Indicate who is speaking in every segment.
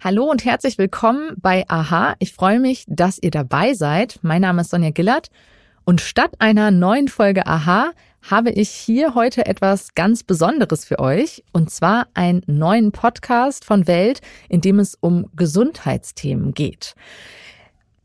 Speaker 1: Hallo und herzlich willkommen bei Aha. Ich freue mich, dass ihr dabei seid. Mein Name ist Sonja Gillert und statt einer neuen Folge Aha habe ich hier heute etwas ganz Besonderes für euch und zwar einen neuen Podcast von Welt, in dem es um Gesundheitsthemen geht.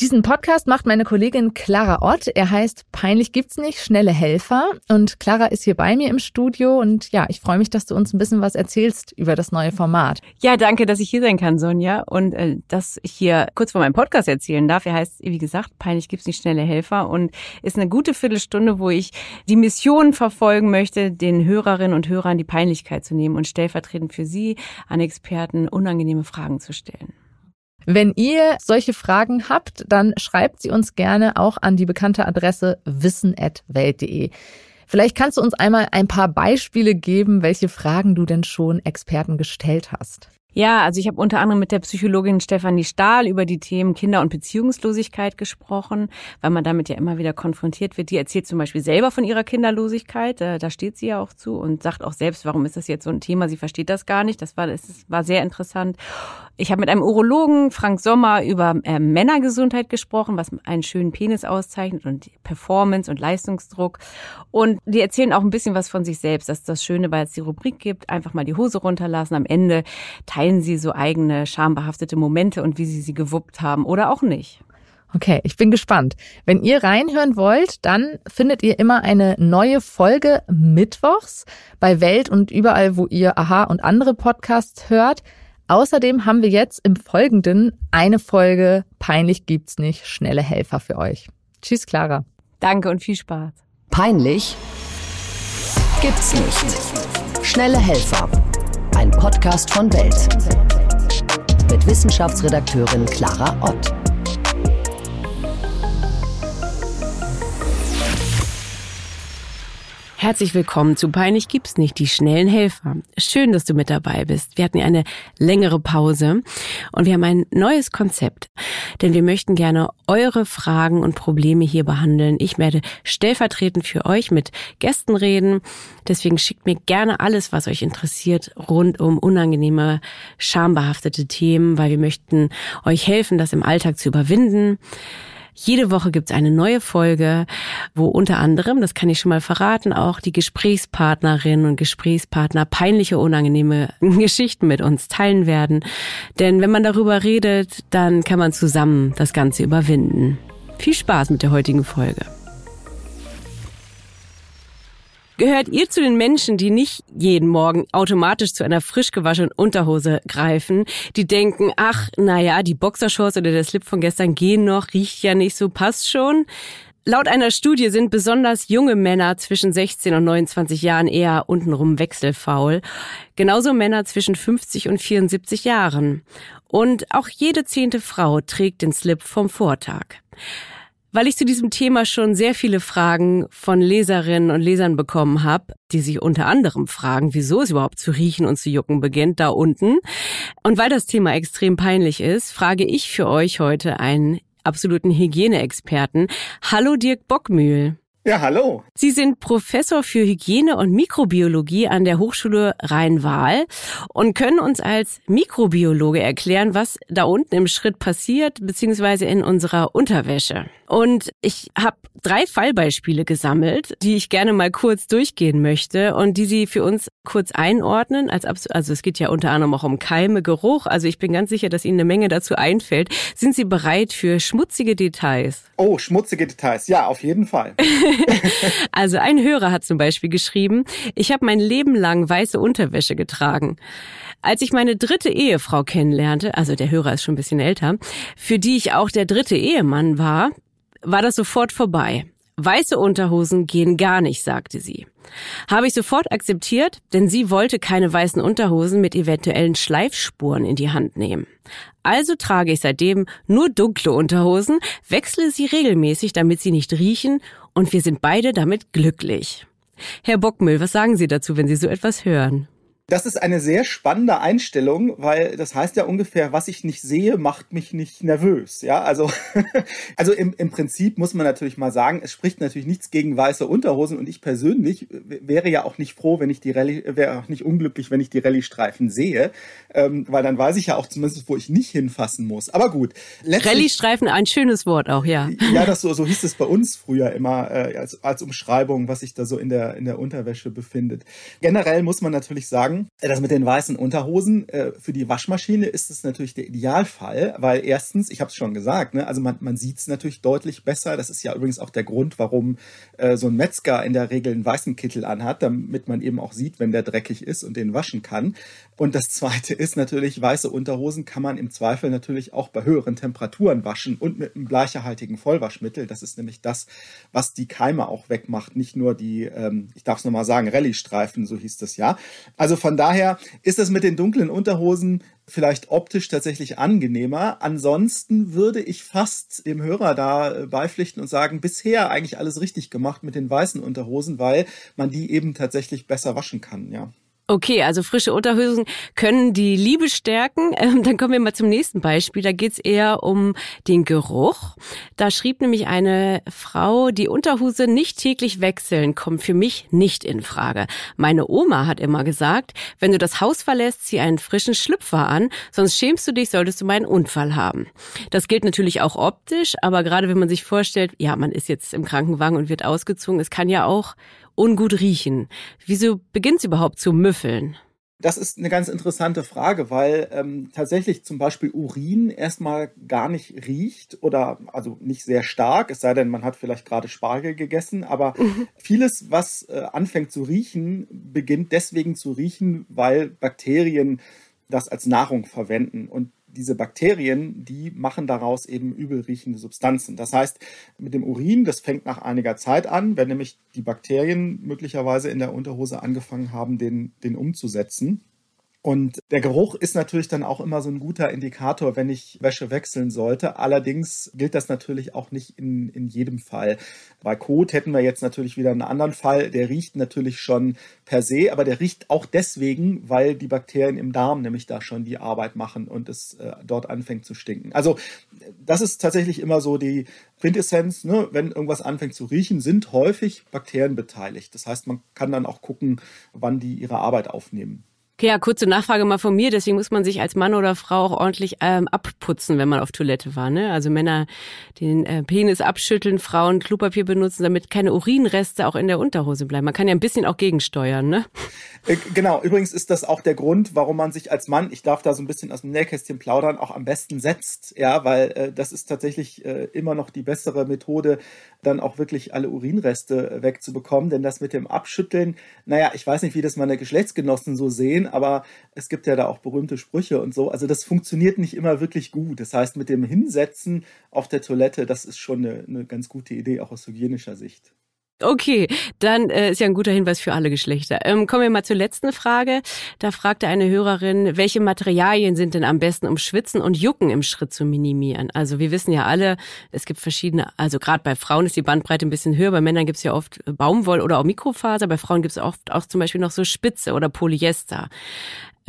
Speaker 1: Diesen Podcast macht meine Kollegin Clara Ott. Er heißt Peinlich gibt's nicht, schnelle Helfer. Und Clara ist hier bei mir im Studio. Und ja, ich freue mich, dass du uns ein bisschen was erzählst über das neue Format.
Speaker 2: Ja, danke, dass ich hier sein kann, Sonja. Und äh, dass ich hier kurz vor meinem Podcast erzählen darf. Er heißt, wie gesagt, Peinlich gibt's nicht, schnelle Helfer. Und ist eine gute Viertelstunde, wo ich die Mission verfolgen möchte, den Hörerinnen und Hörern die Peinlichkeit zu nehmen und stellvertretend für sie an Experten unangenehme Fragen zu stellen.
Speaker 1: Wenn ihr solche Fragen habt, dann schreibt sie uns gerne auch an die bekannte Adresse wissen.welt.de. Vielleicht kannst du uns einmal ein paar Beispiele geben, welche Fragen du denn schon Experten gestellt hast.
Speaker 2: Ja, also ich habe unter anderem mit der Psychologin Stefanie Stahl über die Themen Kinder- und Beziehungslosigkeit gesprochen, weil man damit ja immer wieder konfrontiert wird. Die erzählt zum Beispiel selber von ihrer Kinderlosigkeit, da, da steht sie ja auch zu und sagt auch selbst, warum ist das jetzt so ein Thema? Sie versteht das gar nicht. Das war, das war sehr interessant. Ich habe mit einem Urologen, Frank Sommer, über äh, Männergesundheit gesprochen, was einen schönen Penis auszeichnet und Performance und Leistungsdruck. Und die erzählen auch ein bisschen was von sich selbst. Das ist das Schöne, weil es die Rubrik gibt, einfach mal die Hose runterlassen. Am Ende sie so eigene schambehaftete Momente und wie sie sie gewuppt haben oder auch nicht.
Speaker 1: Okay, ich bin gespannt. Wenn ihr reinhören wollt, dann findet ihr immer eine neue Folge mittwochs bei Welt und überall, wo ihr Aha und andere Podcasts hört. Außerdem haben wir jetzt im Folgenden eine Folge Peinlich gibt's nicht, schnelle Helfer für euch. Tschüss, Clara.
Speaker 2: Danke und viel Spaß.
Speaker 3: Peinlich gibt's nicht. Schnelle Helfer. Ein Podcast von Welt. Mit Wissenschaftsredakteurin Clara Ott.
Speaker 2: Herzlich willkommen zu Peinlich gibt's nicht, die schnellen Helfer. Schön, dass du mit dabei bist. Wir hatten ja eine längere Pause und wir haben ein neues Konzept, denn wir möchten gerne eure Fragen und Probleme hier behandeln. Ich werde stellvertretend für euch mit Gästen reden. Deswegen schickt mir gerne alles, was euch interessiert, rund um unangenehme, schambehaftete Themen, weil wir möchten euch helfen, das im Alltag zu überwinden. Jede Woche gibt's eine neue Folge, wo unter anderem, das kann ich schon mal verraten, auch die Gesprächspartnerinnen und Gesprächspartner peinliche, unangenehme Geschichten mit uns teilen werden. Denn wenn man darüber redet, dann kann man zusammen das Ganze überwinden. Viel Spaß mit der heutigen Folge. Gehört ihr zu den Menschen, die nicht jeden Morgen automatisch zu einer frisch gewaschenen Unterhose greifen, die denken, ach, naja, die Boxershorts oder der Slip von gestern gehen noch, riecht ja nicht so, passt schon? Laut einer Studie sind besonders junge Männer zwischen 16 und 29 Jahren eher untenrum wechselfaul. Genauso Männer zwischen 50 und 74 Jahren. Und auch jede zehnte Frau trägt den Slip vom Vortag. Weil ich zu diesem Thema schon sehr viele Fragen von Leserinnen und Lesern bekommen habe, die sich unter anderem fragen, wieso es überhaupt zu riechen und zu jucken beginnt da unten. Und weil das Thema extrem peinlich ist, frage ich für euch heute einen absoluten Hygieneexperten. Hallo Dirk Bockmühl.
Speaker 4: Ja, hallo.
Speaker 2: Sie sind Professor für Hygiene und Mikrobiologie an der Hochschule Rhein-Waal und können uns als Mikrobiologe erklären, was da unten im Schritt passiert, beziehungsweise in unserer Unterwäsche. Und ich habe drei Fallbeispiele gesammelt, die ich gerne mal kurz durchgehen möchte und die Sie für uns kurz einordnen. Als also es geht ja unter anderem auch um Keime, Geruch. Also ich bin ganz sicher, dass Ihnen eine Menge dazu einfällt. Sind Sie bereit für schmutzige Details?
Speaker 4: Oh, schmutzige Details. Ja, auf jeden Fall.
Speaker 2: also ein Hörer hat zum Beispiel geschrieben, ich habe mein Leben lang weiße Unterwäsche getragen. Als ich meine dritte Ehefrau kennenlernte, also der Hörer ist schon ein bisschen älter, für die ich auch der dritte Ehemann war, war das sofort vorbei. Weiße Unterhosen gehen gar nicht, sagte sie. Habe ich sofort akzeptiert, denn sie wollte keine weißen Unterhosen mit eventuellen Schleifspuren in die Hand nehmen. Also trage ich seitdem nur dunkle Unterhosen, wechsle sie regelmäßig, damit sie nicht riechen, und wir sind beide damit glücklich. Herr Bockmüll, was sagen Sie dazu, wenn Sie so etwas hören?
Speaker 4: Das ist eine sehr spannende Einstellung, weil das heißt ja ungefähr, was ich nicht sehe, macht mich nicht nervös. Ja, also, also im, im Prinzip muss man natürlich mal sagen, es spricht natürlich nichts gegen weiße Unterhosen und ich persönlich wäre ja auch nicht froh, wenn ich die Rallye, wäre auch nicht unglücklich, wenn ich die Rallye-Streifen sehe, ähm, weil dann weiß ich ja auch zumindest, wo ich nicht hinfassen muss. Aber gut.
Speaker 2: Rallye-Streifen, ein schönes Wort auch, ja.
Speaker 4: Ja, das so, so hieß es bei uns früher immer äh, als, als Umschreibung, was sich da so in der, in der Unterwäsche befindet. Generell muss man natürlich sagen, sagen, das mit den weißen Unterhosen äh, für die Waschmaschine ist es natürlich der Idealfall, weil erstens, ich habe es schon gesagt, ne, also man, man sieht es natürlich deutlich besser. Das ist ja übrigens auch der Grund, warum äh, so ein Metzger in der Regel einen weißen Kittel anhat, damit man eben auch sieht, wenn der dreckig ist und den waschen kann. Und das Zweite ist natürlich, weiße Unterhosen kann man im Zweifel natürlich auch bei höheren Temperaturen waschen und mit einem bleicherhaltigen Vollwaschmittel. Das ist nämlich das, was die Keime auch wegmacht, nicht nur die, ähm, ich darf es nochmal sagen, Rallye-Streifen, so hieß das ja. Also von daher ist es mit den dunklen Unterhosen vielleicht optisch tatsächlich angenehmer. Ansonsten würde ich fast dem Hörer da äh, beipflichten und sagen, bisher eigentlich alles richtig gemacht mit den weißen Unterhosen, weil man die eben tatsächlich besser waschen kann, ja.
Speaker 2: Okay, also frische Unterhosen können die Liebe stärken. Ähm, dann kommen wir mal zum nächsten Beispiel. Da geht's eher um den Geruch. Da schrieb nämlich eine Frau, die Unterhose nicht täglich wechseln, kommt für mich nicht in Frage. Meine Oma hat immer gesagt, wenn du das Haus verlässt, zieh einen frischen Schlüpfer an, sonst schämst du dich, solltest du mal einen Unfall haben. Das gilt natürlich auch optisch, aber gerade wenn man sich vorstellt, ja, man ist jetzt im Krankenwagen und wird ausgezogen, es kann ja auch ungut riechen. Wieso beginnt es überhaupt zu müffeln?
Speaker 4: Das ist eine ganz interessante Frage, weil ähm, tatsächlich zum Beispiel Urin erstmal gar nicht riecht oder also nicht sehr stark, es sei denn, man hat vielleicht gerade Spargel gegessen, aber mhm. vieles, was äh, anfängt zu riechen, beginnt deswegen zu riechen, weil Bakterien das als Nahrung verwenden. Und diese Bakterien, die machen daraus eben übelriechende Substanzen. Das heißt, mit dem Urin, das fängt nach einiger Zeit an, wenn nämlich die Bakterien möglicherweise in der Unterhose angefangen haben, den, den umzusetzen. Und der Geruch ist natürlich dann auch immer so ein guter Indikator, wenn ich Wäsche wechseln sollte. Allerdings gilt das natürlich auch nicht in, in jedem Fall. Bei Kot hätten wir jetzt natürlich wieder einen anderen Fall. Der riecht natürlich schon per se, aber der riecht auch deswegen, weil die Bakterien im Darm nämlich da schon die Arbeit machen und es äh, dort anfängt zu stinken. Also das ist tatsächlich immer so die Quintessenz. Ne? Wenn irgendwas anfängt zu riechen, sind häufig Bakterien beteiligt. Das heißt, man kann dann auch gucken, wann die ihre Arbeit aufnehmen.
Speaker 2: Okay, ja, kurze Nachfrage mal von mir. Deswegen muss man sich als Mann oder Frau auch ordentlich ähm, abputzen, wenn man auf Toilette war. Ne? Also Männer den äh, Penis abschütteln, Frauen Klopapier benutzen, damit keine Urinreste auch in der Unterhose bleiben. Man kann ja ein bisschen auch gegensteuern, ne?
Speaker 4: Äh, genau, übrigens ist das auch der Grund, warum man sich als Mann, ich darf da so ein bisschen aus dem Nähkästchen plaudern, auch am besten setzt. Ja, weil äh, das ist tatsächlich äh, immer noch die bessere Methode, dann auch wirklich alle Urinreste äh, wegzubekommen. Denn das mit dem Abschütteln, naja, ich weiß nicht, wie das meine Geschlechtsgenossen so sehen, aber es gibt ja da auch berühmte Sprüche und so. Also das funktioniert nicht immer wirklich gut. Das heißt, mit dem Hinsetzen auf der Toilette, das ist schon eine, eine ganz gute Idee, auch aus hygienischer Sicht.
Speaker 2: Okay, dann äh, ist ja ein guter Hinweis für alle Geschlechter. Ähm, kommen wir mal zur letzten Frage. Da fragte eine Hörerin, welche Materialien sind denn am besten, um Schwitzen und Jucken im Schritt zu minimieren? Also wir wissen ja alle, es gibt verschiedene, also gerade bei Frauen ist die Bandbreite ein bisschen höher, bei Männern gibt es ja oft Baumwoll oder auch Mikrofaser, bei Frauen gibt es oft auch zum Beispiel noch so Spitze oder Polyester.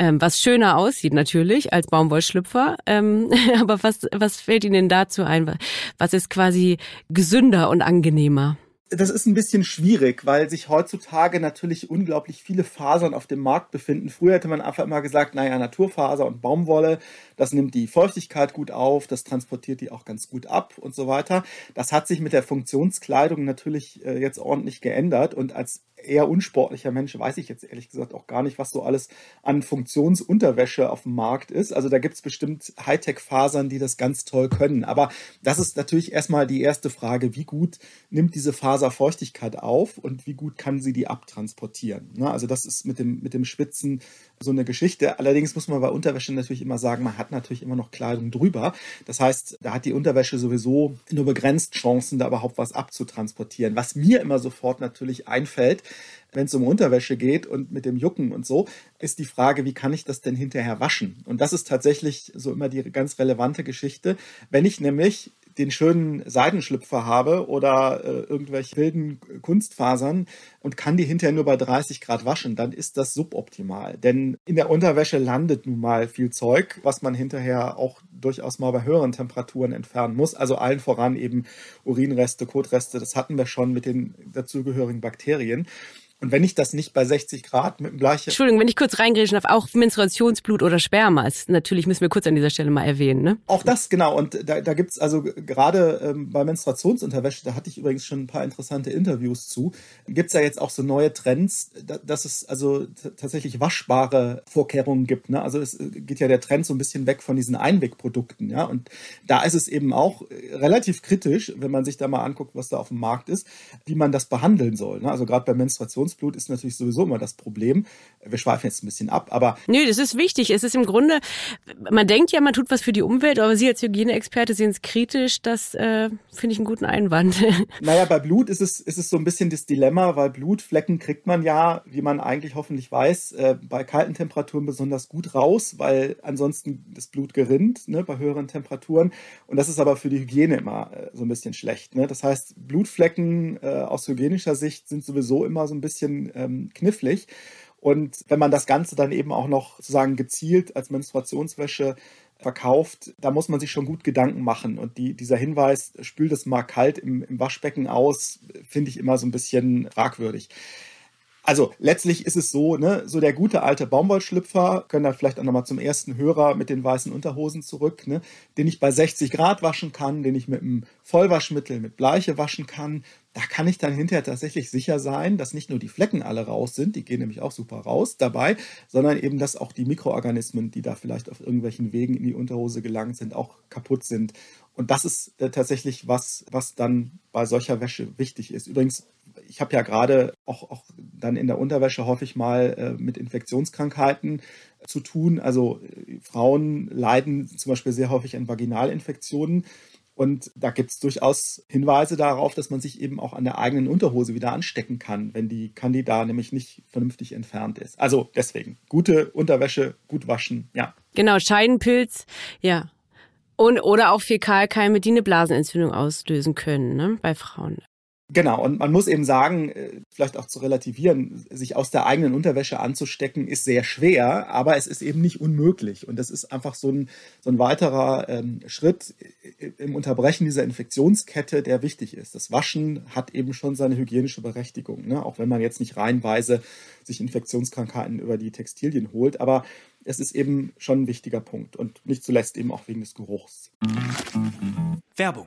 Speaker 2: Ähm, was schöner aussieht natürlich als Baumwollschlüpfer. Ähm, aber was, was fällt Ihnen dazu ein? Was ist quasi gesünder und angenehmer?
Speaker 4: Das ist ein bisschen schwierig, weil sich heutzutage natürlich unglaublich viele Fasern auf dem Markt befinden. Früher hätte man einfach immer gesagt, naja, Naturfaser und Baumwolle, das nimmt die Feuchtigkeit gut auf, das transportiert die auch ganz gut ab und so weiter. Das hat sich mit der Funktionskleidung natürlich äh, jetzt ordentlich geändert und als eher unsportlicher Mensch weiß ich jetzt ehrlich gesagt auch gar nicht, was so alles an Funktionsunterwäsche auf dem Markt ist. Also da gibt es bestimmt Hightech-Fasern, die das ganz toll können. Aber das ist natürlich erstmal die erste Frage, wie gut nimmt diese Faser Feuchtigkeit auf und wie gut kann sie die abtransportieren. Ne? Also das ist mit dem, mit dem Schwitzen so eine Geschichte. Allerdings muss man bei Unterwäsche natürlich immer sagen, man hat natürlich immer noch Kleidung drüber. Das heißt, da hat die Unterwäsche sowieso nur begrenzt Chancen, da überhaupt was abzutransportieren. Was mir immer sofort natürlich einfällt, wenn es um Unterwäsche geht und mit dem Jucken und so, ist die Frage, wie kann ich das denn hinterher waschen? Und das ist tatsächlich so immer die ganz relevante Geschichte. Wenn ich nämlich den schönen Seidenschlüpfer habe oder äh, irgendwelche wilden Kunstfasern und kann die hinterher nur bei 30 Grad waschen, dann ist das suboptimal. Denn in der Unterwäsche landet nun mal viel Zeug, was man hinterher auch durchaus mal bei höheren Temperaturen entfernen muss. Also allen voran eben Urinreste, Kotreste, das hatten wir schon mit den dazugehörigen Bakterien. Und wenn ich das nicht bei 60 Grad mit dem gleichen.
Speaker 2: Entschuldigung, wenn ich kurz reingrätschen darf, auch Menstruationsblut oder Sperma ist natürlich, müssen wir kurz an dieser Stelle mal erwähnen. Ne?
Speaker 4: Auch das, genau. Und da, da gibt's also gerade ähm, bei Menstruationsunterwäsche, da hatte ich übrigens schon ein paar interessante Interviews zu, gibt's ja jetzt auch so neue Trends, da, dass es also tatsächlich waschbare Vorkehrungen gibt. Ne? Also es äh, geht ja der Trend so ein bisschen weg von diesen Einwegprodukten. Ja? Und da ist es eben auch äh, relativ kritisch, wenn man sich da mal anguckt, was da auf dem Markt ist, wie man das behandeln soll. Ne? Also gerade bei Menstruation Menstruationsblut ist natürlich sowieso immer das Problem. Wir schweifen jetzt ein bisschen ab, aber.
Speaker 2: Nö, das ist wichtig. Es ist im Grunde, man denkt ja, man tut was für die Umwelt, aber Sie als Hygieneexperte sehen es kritisch. Das äh, finde ich einen guten Einwand.
Speaker 4: Naja, bei Blut ist es, ist es so ein bisschen das Dilemma, weil Blutflecken kriegt man ja, wie man eigentlich hoffentlich weiß, äh, bei kalten Temperaturen besonders gut raus, weil ansonsten das Blut gerinnt ne, bei höheren Temperaturen. Und das ist aber für die Hygiene immer äh, so ein bisschen schlecht. Ne? Das heißt, Blutflecken äh, aus hygienischer Sicht sind sowieso immer so ein bisschen bisschen ähm, knifflig. Und wenn man das Ganze dann eben auch noch sozusagen gezielt als Menstruationswäsche verkauft, da muss man sich schon gut Gedanken machen. Und die, dieser Hinweis, spült es mal kalt im, im Waschbecken aus, finde ich immer so ein bisschen fragwürdig. Also letztlich ist es so, ne, so der gute alte Baumwollschlüpfer, können da vielleicht auch nochmal zum ersten Hörer mit den weißen Unterhosen zurück, ne, den ich bei 60 Grad waschen kann, den ich mit einem Vollwaschmittel, mit Bleiche waschen kann. Da kann ich dann hinterher tatsächlich sicher sein, dass nicht nur die Flecken alle raus sind, die gehen nämlich auch super raus dabei, sondern eben, dass auch die Mikroorganismen, die da vielleicht auf irgendwelchen Wegen in die Unterhose gelangt sind, auch kaputt sind. Und das ist äh, tatsächlich was, was dann bei solcher Wäsche wichtig ist. Übrigens, ich habe ja gerade auch, auch dann in der Unterwäsche häufig mal äh, mit Infektionskrankheiten zu tun. Also äh, Frauen leiden zum Beispiel sehr häufig an Vaginalinfektionen. Und da gibt es durchaus Hinweise darauf, dass man sich eben auch an der eigenen Unterhose wieder anstecken kann, wenn die Candida nämlich nicht vernünftig entfernt ist. Also deswegen, gute Unterwäsche, gut waschen, ja.
Speaker 2: Genau, Scheidenpilz, ja. Und, oder auch Fäkalkeime, die eine Blasenentzündung auslösen können, ne, bei Frauen.
Speaker 4: Genau, und man muss eben sagen, äh, vielleicht auch zu relativieren, sich aus der eigenen Unterwäsche anzustecken, ist sehr schwer, aber es ist eben nicht unmöglich. Und das ist einfach so ein, so ein weiterer ähm, Schritt im Unterbrechen dieser Infektionskette, der wichtig ist. Das Waschen hat eben schon seine hygienische Berechtigung, ne? auch wenn man jetzt nicht reihenweise sich Infektionskrankheiten über die Textilien holt. Aber es ist eben schon ein wichtiger Punkt und nicht zuletzt eben auch wegen des Geruchs.
Speaker 5: Werbung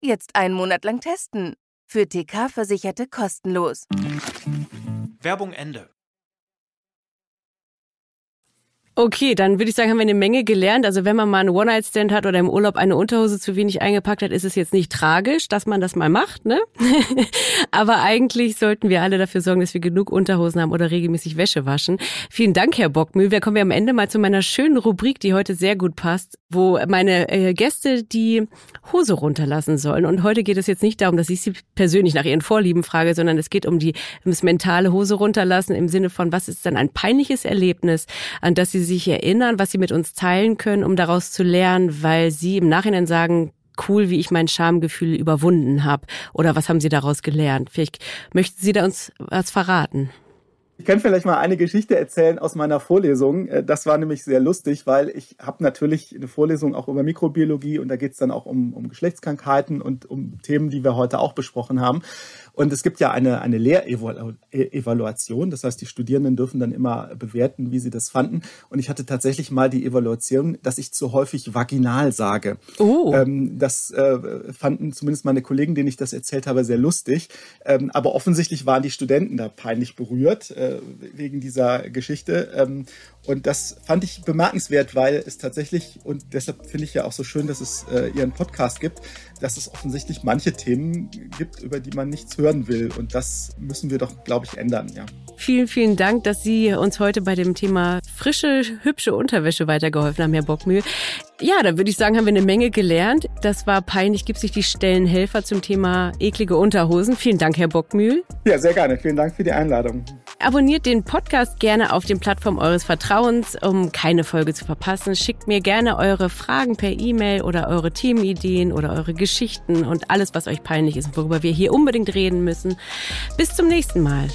Speaker 6: Jetzt einen Monat lang testen. Für TK-Versicherte kostenlos.
Speaker 5: Werbung Ende.
Speaker 2: Okay, dann würde ich sagen, haben wir eine Menge gelernt. Also wenn man mal einen One-Night-Stand hat oder im Urlaub eine Unterhose zu wenig eingepackt hat, ist es jetzt nicht tragisch, dass man das mal macht, ne? Aber eigentlich sollten wir alle dafür sorgen, dass wir genug Unterhosen haben oder regelmäßig Wäsche waschen. Vielen Dank, Herr Bockmühl. Wir kommen wir am Ende mal zu meiner schönen Rubrik, die heute sehr gut passt, wo meine äh, Gäste die Hose runterlassen sollen. Und heute geht es jetzt nicht darum, dass ich sie persönlich nach ihren Vorlieben frage, sondern es geht um die um das mentale Hose runterlassen im Sinne von, was ist dann ein peinliches Erlebnis, an das sie sich erinnern, was Sie mit uns teilen können, um daraus zu lernen, weil Sie im Nachhinein sagen, cool, wie ich mein Schamgefühl überwunden habe? Oder was haben Sie daraus gelernt? Vielleicht möchten Sie da uns was verraten.
Speaker 4: Ich kann vielleicht mal eine Geschichte erzählen aus meiner Vorlesung. Äh, das war nämlich sehr lustig, weil ich habe natürlich eine Vorlesung auch über Mikrobiologie und da geht es dann auch um, um Geschlechtskrankheiten und um Themen, die wir heute auch besprochen haben. Und es gibt ja eine, eine Lehrevaluation. Das heißt, die Studierenden dürfen dann immer bewerten, wie sie das fanden. Und ich hatte tatsächlich mal die Evaluation, dass ich zu häufig vaginal sage.
Speaker 2: Oh.
Speaker 4: Ähm, das äh, fanden zumindest meine Kollegen, denen ich das erzählt habe, sehr lustig. Ähm, aber offensichtlich waren die Studenten da peinlich berührt. Äh, wegen dieser Geschichte. Ähm, und das fand ich bemerkenswert, weil es tatsächlich, und deshalb finde ich ja auch so schön, dass es äh, ihren Podcast gibt, dass es offensichtlich manche Themen gibt, über die man nichts hören will. Und das müssen wir doch, glaube ich, ändern, ja.
Speaker 2: Vielen, vielen Dank, dass Sie uns heute bei dem Thema frische, hübsche Unterwäsche weitergeholfen haben, Herr Bockmühl. Ja, da würde ich sagen, haben wir eine Menge gelernt. Das war peinlich, gibt sich die Stellenhelfer zum Thema eklige Unterhosen. Vielen Dank, Herr Bockmühl.
Speaker 4: Ja, sehr gerne. Vielen Dank für die Einladung.
Speaker 2: Abonniert den Podcast gerne auf den Plattformen eures Vertrauens, um keine Folge zu verpassen. Schickt mir gerne eure Fragen per E-Mail oder eure Themenideen oder eure Geschichten und alles, was euch peinlich ist und worüber wir hier unbedingt reden müssen. Bis zum nächsten Mal.